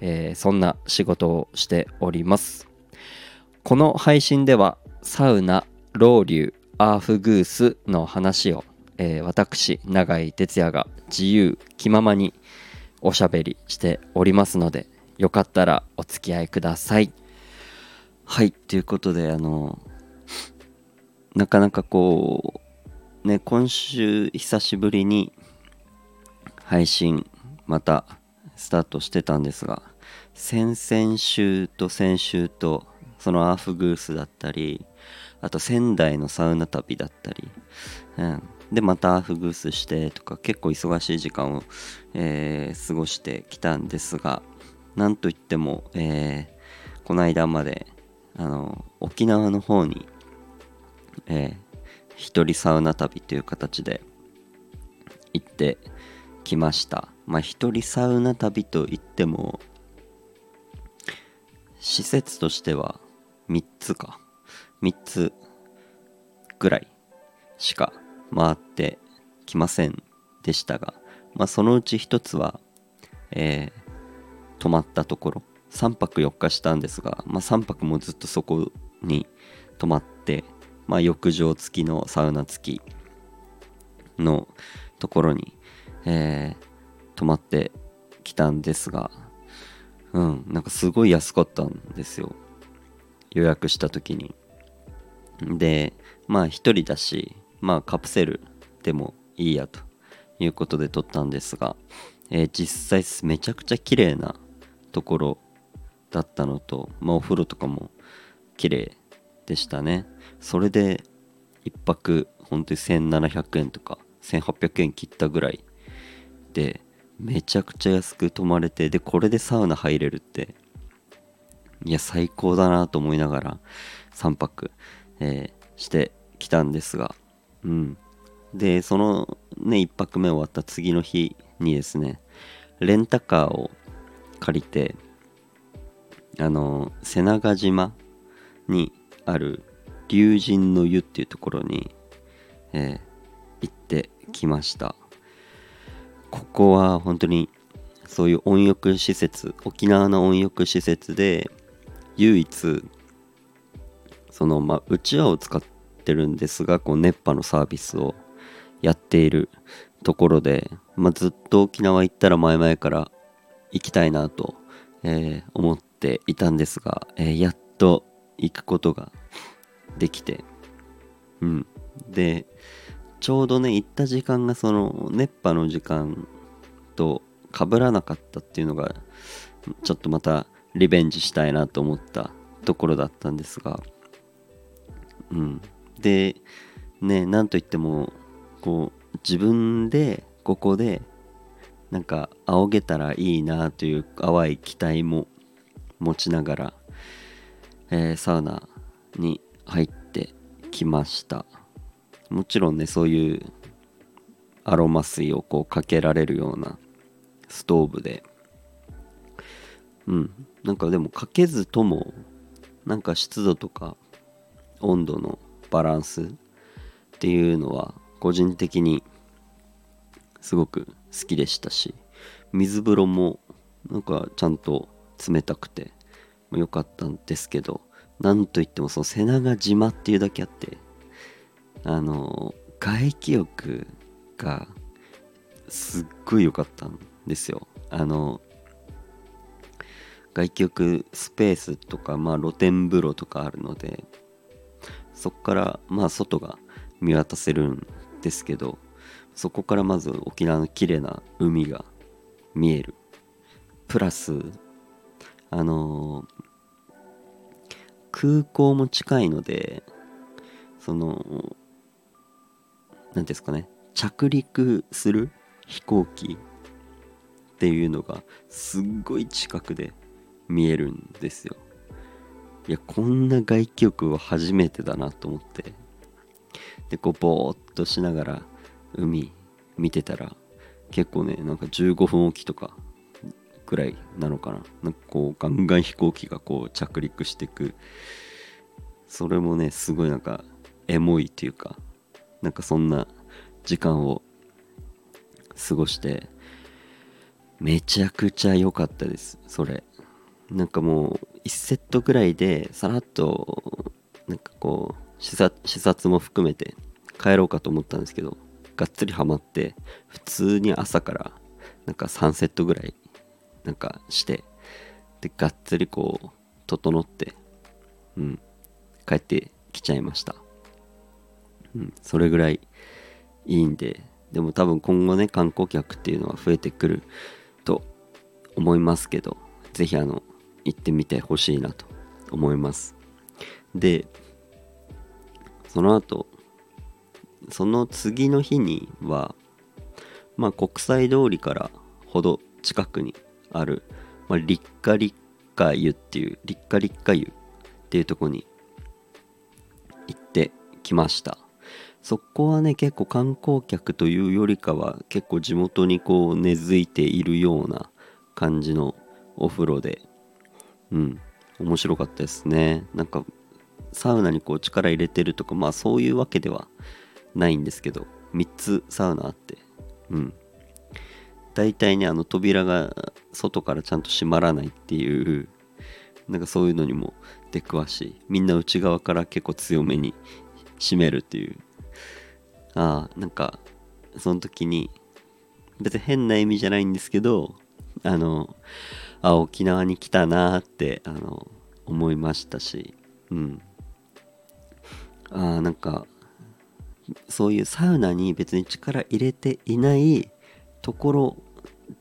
えー、そんな仕事をしております。この配信ではサウナロウリュアーフグースの話を、えー、私永井哲也が自由気ままにおしゃべりしておりますのでよかったらお付き合いください。はいということであのなかなかこうね今週久しぶりに配信またスタートしてたんですが先々週と先週とそのアーフグースだったりあと仙台のサウナ旅だったり、うん、でまたアーフグースしてとか結構忙しい時間を、えー、過ごしてきたんですがなんといっても、えー、この間まであの沖縄の方に、えー、一人サウナ旅という形で行ってきました。まあ一人サウナ旅といっても施設としては3つか。3つぐらいしか回ってきませんでしたが、まあ、そのうち1つは、えー、泊まったところ。3泊4日したんですが、まあ、3泊もずっとそこに泊まって、まあ、浴場付きのサウナ付きのところに、えー、泊まってきたんですがうんなんかすごい安かったんですよ。予約した時に。でまあ一人だしまあカプセルでもいいやということで撮ったんですが、えー、実際めちゃくちゃ綺麗なところだったのと、まあ、お風呂とかも綺麗でしたね。それで1泊本当に1700円とか1800円切ったぐらいでめちゃくちゃ安く泊まれてでこれでサウナ入れるっていや最高だなと思いながら3泊、えー、してきたんですがうん。でそのね1泊目終わった次の日にですねレンタカーを借りてあの瀬長島にある龍神の湯っていうところに、えー、行ってきました。ここは本当にそういう温浴施設沖縄の温浴施設で唯一そのまあうちわを使ってるんですがこう熱波のサービスをやっているところで、まあ、ずっと沖縄行ったら前々から行きたいなと、えー、思っていたんですが、えー、やっと行くことができてうん。でちょうどね行った時間がその熱波の時間と被らなかったっていうのがちょっとまたリベンジしたいなと思ったところだったんですが。うん。でねなんといってもこう自分でここでなんか仰げたらいいなという淡い期待も持ちながら、えー、サウナに入ってきました。もちろんねそういうアロマ水をこうかけられるようなストーブで。うん。なんかでもかけずともなんか湿度とか温度のバランスっていうのは個人的にすごく好きでしたし水風呂もなんかちゃんと冷たくて良かったんですけどなんといってもその瀬長島っていうだけあってあの外気浴がすっごい良かったんですよ。あの外気浴スペースとかまあ露天風呂とかあるのでそこからまあ外が見渡せるんですけどそこからまず沖縄の綺麗な海が見える。プラスあのー、空港も近いのでその何ですかね着陸する飛行機っていうのがすっごい近くで見えるんですよ。いやこんな外気浴は初めてだなと思って。でこうぼーっとしながら海見てたら結構ねなんか15分おきとかぐらいなのかな。なんかこうガンガン飛行機がこう着陸してく。それもねすごいなんかエモいっていうかなんかそんな時間を過ごしてめちゃくちゃ良かったですそれ。なんかもう1セットぐらいでさらっとなんかこう視察も含めて帰ろうかと思ったんですけどがっつりハマって普通に朝からなんか3セットぐらいなんかしてでがっつりこう整ってうん帰ってきちゃいました。うんそれぐらいいいんででも多分今後ね観光客っていうのは増えてくると思いますけど是非あの行ってみてほしいなと思います。でその後その次の日にはまあ国際通りからほど近くにある、まあ、立夏立夏湯っていう立夏立夏湯っていうとこに行ってきました。そこはね結構観光客というよりかは結構地元にこう根付いているような感じのお風呂で。うん。面白かったですね。なんかサウナにこう力入れてるとかまあそういうわけではないんですけど3つサウナあって。うん。大体ねあの扉が外からちゃんと閉まらないっていうなんかそういうのにも出くわしみんな内側から結構強めに閉めるっていうあなんかその時に別に変な意味じゃないんですけどあのあ沖縄に来たなってあの思いましたしうん。あなんかそういうサウナに別に力入れていないところ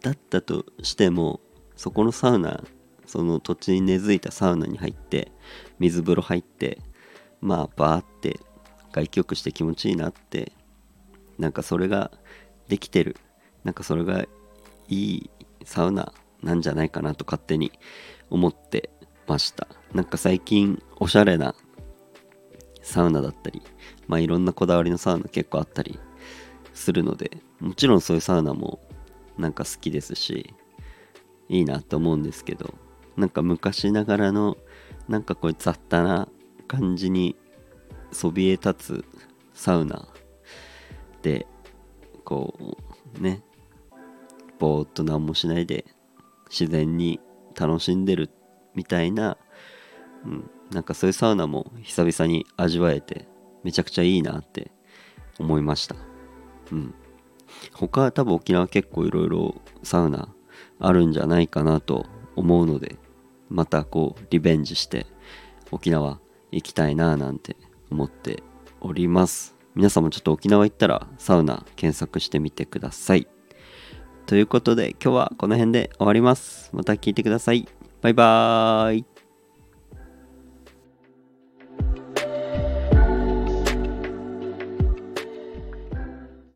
だったとしてもそこのサウナその土地に根付いたサウナに入って水風呂入ってまあバーって外気浴して気持ちいいなってなんかそれができてる。なんかそれがいいサウナなんじゃないかなと勝手に思ってました。なんか最近おしゃれなサウナだったりまあいろんなこだわりのサウナ結構あったりするのでもちろんそういうサウナもなんか好きですしいいなと思うんですけどなんか昔ながらのなんかこう雑多な感じにそびえ立つサウナでこうねぼーっと何もしないで自然に楽しんでるみたいな、うん、なんかそういうサウナも久々に味わえてめちゃくちゃいいなって思いました。うん。他は多分沖縄結構いろいろサウナあるんじゃないかなと思うのでまたこうリベンジして沖縄行きたいななんて思っております。皆さんもちょっと沖縄行ったらサウナ検索してみてください。ということで今日はこの辺で終わります。また聞いてください。バイバーイ。